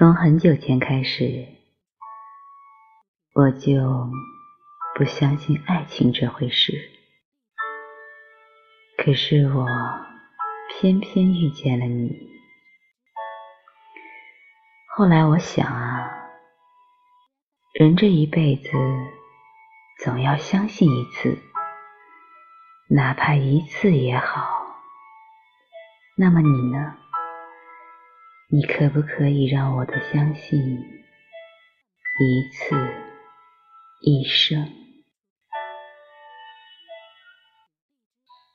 从很久前开始，我就不相信爱情这回事。可是我偏偏遇见了你。后来我想啊，人这一辈子总要相信一次，哪怕一次也好。那么你呢？你可不可以让我的相信一次一生？